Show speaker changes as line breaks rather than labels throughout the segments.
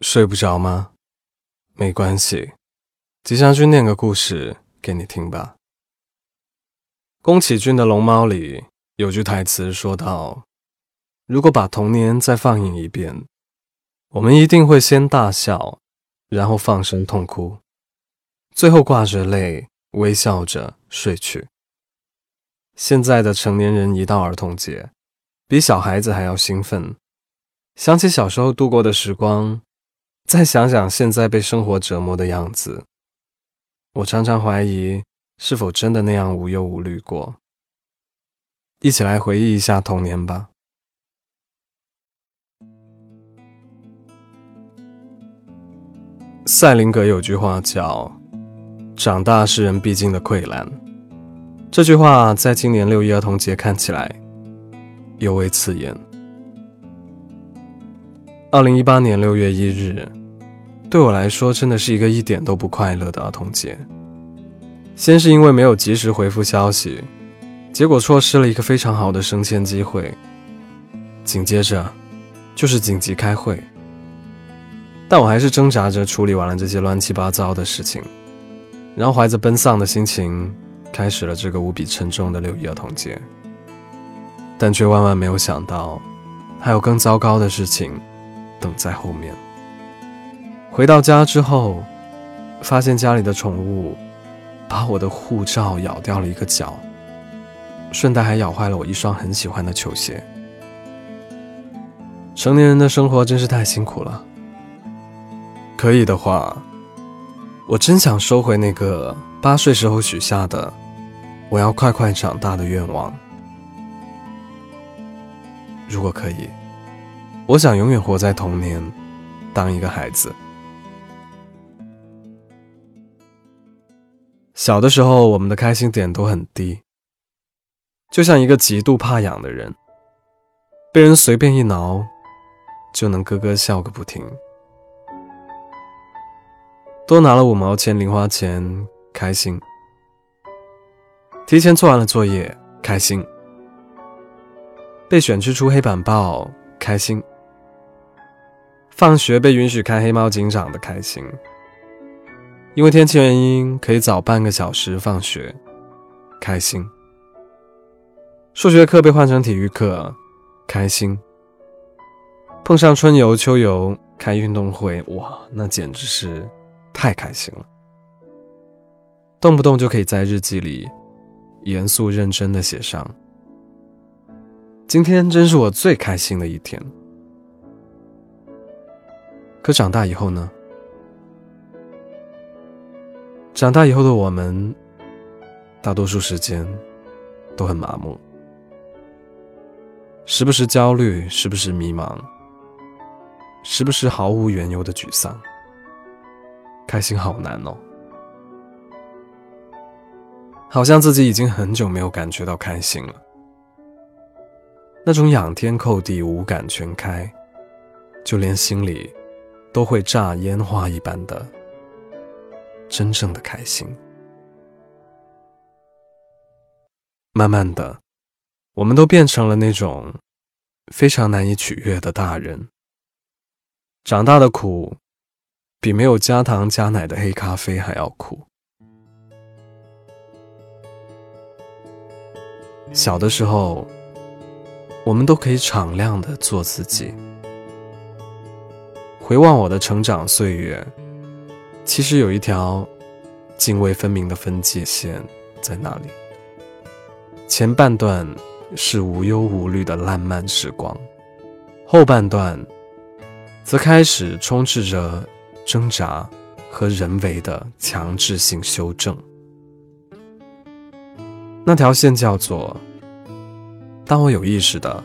睡不着吗？没关系，吉祥君念个故事给你听吧。宫崎骏的《龙猫》里有句台词说道：“如果把童年再放映一遍，我们一定会先大笑，然后放声痛哭，最后挂着泪微笑着睡去。”现在的成年人一到儿童节，比小孩子还要兴奋，想起小时候度过的时光。再想想现在被生活折磨的样子，我常常怀疑是否真的那样无忧无虑过。一起来回忆一下童年吧。赛林格有句话叫“长大是人必经的溃烂”，这句话在今年六一儿童节看起来尤为刺眼。二零一八年六月一日。对我来说，真的是一个一点都不快乐的儿童节。先是因为没有及时回复消息，结果错失了一个非常好的升迁机会。紧接着，就是紧急开会，但我还是挣扎着处理完了这些乱七八糟的事情，然后怀着奔丧的心情，开始了这个无比沉重的六一儿童节。但却万万没有想到，还有更糟糕的事情等在后面。回到家之后，发现家里的宠物把我的护照咬掉了一个角，顺带还咬坏了我一双很喜欢的球鞋。成年人的生活真是太辛苦了。可以的话，我真想收回那个八岁时候许下的我要快快长大的愿望。如果可以，我想永远活在童年，当一个孩子。小的时候，我们的开心点都很低，就像一个极度怕痒的人，被人随便一挠，就能咯咯笑个不停。多拿了五毛钱零花钱，开心；提前做完了作业，开心；被选去出黑板报，开心；放学被允许看黑猫警长的开心。因为天气原因，可以早半个小时放学，开心。数学课被换成体育课，开心。碰上春游、秋游、开运动会，哇，那简直是太开心了。动不动就可以在日记里严肃认真的写上：“今天真是我最开心的一天。”可长大以后呢？长大以后的我们，大多数时间都很麻木，时不时焦虑，时不时迷茫，时不时毫无缘由的沮丧。开心好难哦，好像自己已经很久没有感觉到开心了。那种仰天叩地、五感全开，就连心里都会炸烟花一般的。真正的开心。慢慢的，我们都变成了那种非常难以取悦的大人。长大的苦，比没有加糖加奶的黑咖啡还要苦。小的时候，我们都可以敞亮的做自己。回望我的成长岁月。其实有一条泾渭分明的分界线在那里。前半段是无忧无虑的烂漫时光，后半段则开始充斥着挣扎和人为的强制性修正。那条线叫做：当我有意识的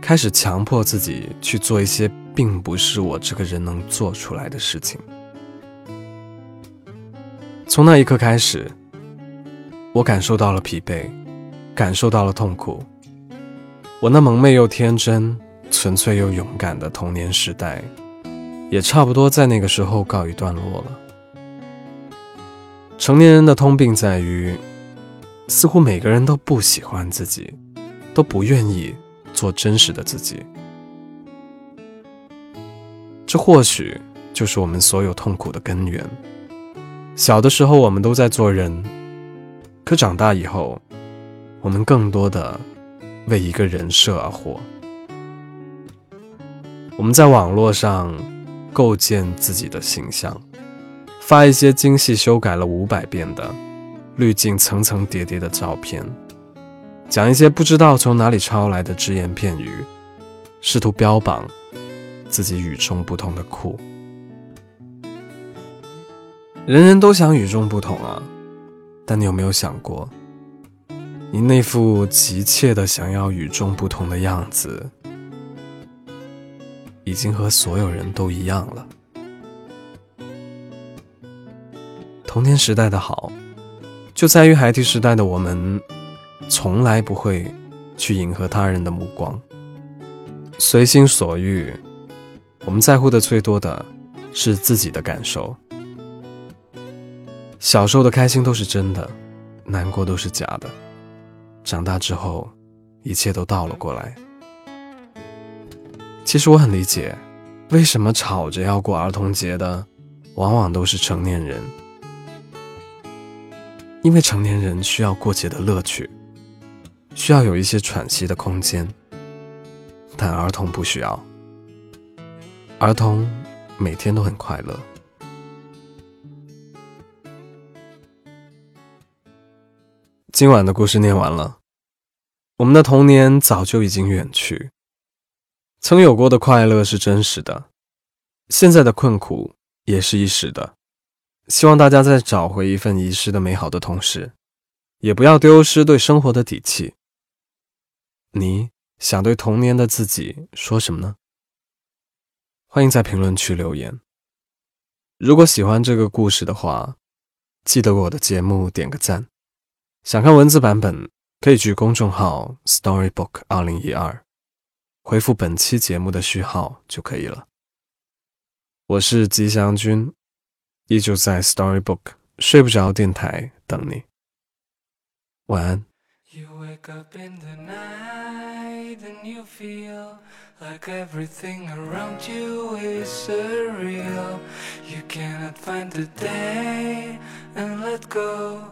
开始强迫自己去做一些并不是我这个人能做出来的事情。从那一刻开始，我感受到了疲惫，感受到了痛苦。我那萌昧又天真、纯粹又勇敢的童年时代，也差不多在那个时候告一段落了。成年人的通病在于，似乎每个人都不喜欢自己，都不愿意做真实的自己。这或许就是我们所有痛苦的根源。小的时候，我们都在做人，可长大以后，我们更多的为一个人设而活。我们在网络上构建自己的形象，发一些精细修改了五百遍的、滤镜层层叠叠的照片，讲一些不知道从哪里抄来的只言片语，试图标榜自己与众不同的酷。人人都想与众不同啊，但你有没有想过，你那副急切的想要与众不同的样子，已经和所有人都一样了。童年时代的好，就在于孩提时代的我们，从来不会去迎合他人的目光，随心所欲。我们在乎的最多的是自己的感受。小时候的开心都是真的，难过都是假的。长大之后，一切都倒了过来。其实我很理解，为什么吵着要过儿童节的，往往都是成年人。因为成年人需要过节的乐趣，需要有一些喘息的空间，但儿童不需要。儿童每天都很快乐。今晚的故事念完了，我们的童年早就已经远去，曾有过的快乐是真实的，现在的困苦也是一时的。希望大家在找回一份遗失的美好的同时，也不要丢失对生活的底气。你想对童年的自己说什么呢？欢迎在评论区留言。如果喜欢这个故事的话，记得我的节目点个赞。想看文字版本，可以去公众号 Storybook 二零一二，回复本期节目的序号就可以了。我是吉祥君，依旧在 Storybook 睡不着电台等你。晚安。Like everything around you is surreal. You cannot find a day and let go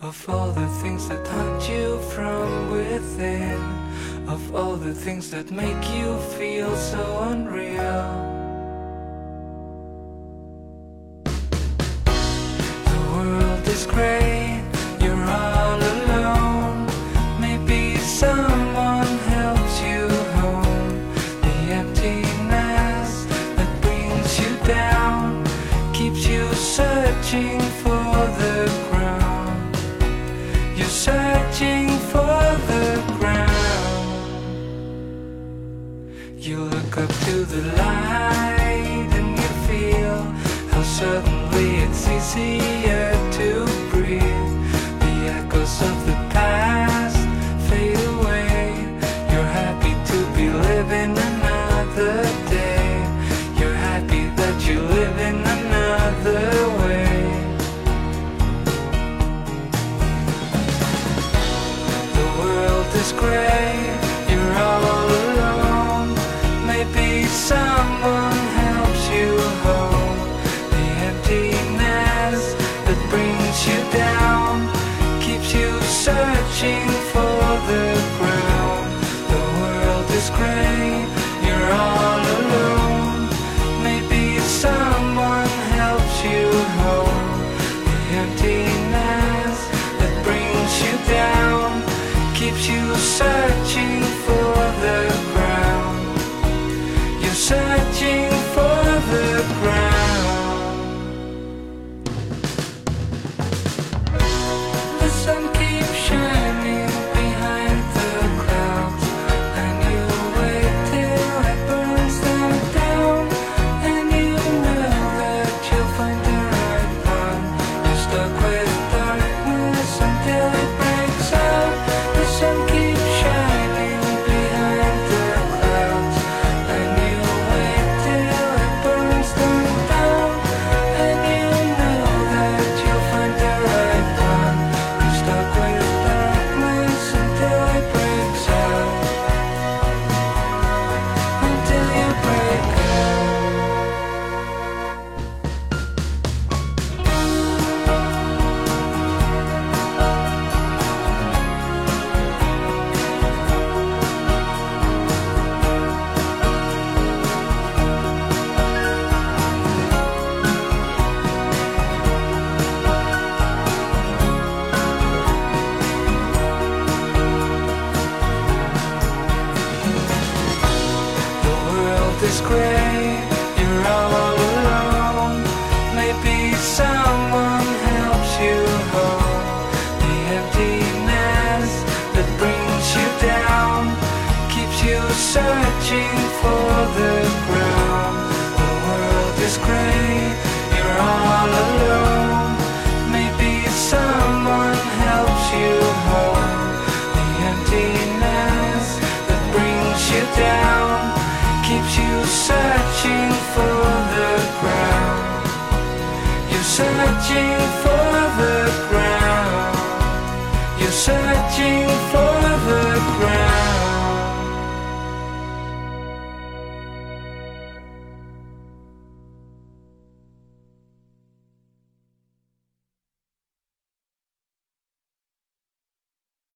of all the things that haunt you from within, of all the things that make you feel so unreal. The world is great, You look up to the light and you feel how suddenly it's easier searching for the ground. You're searching for the
ground.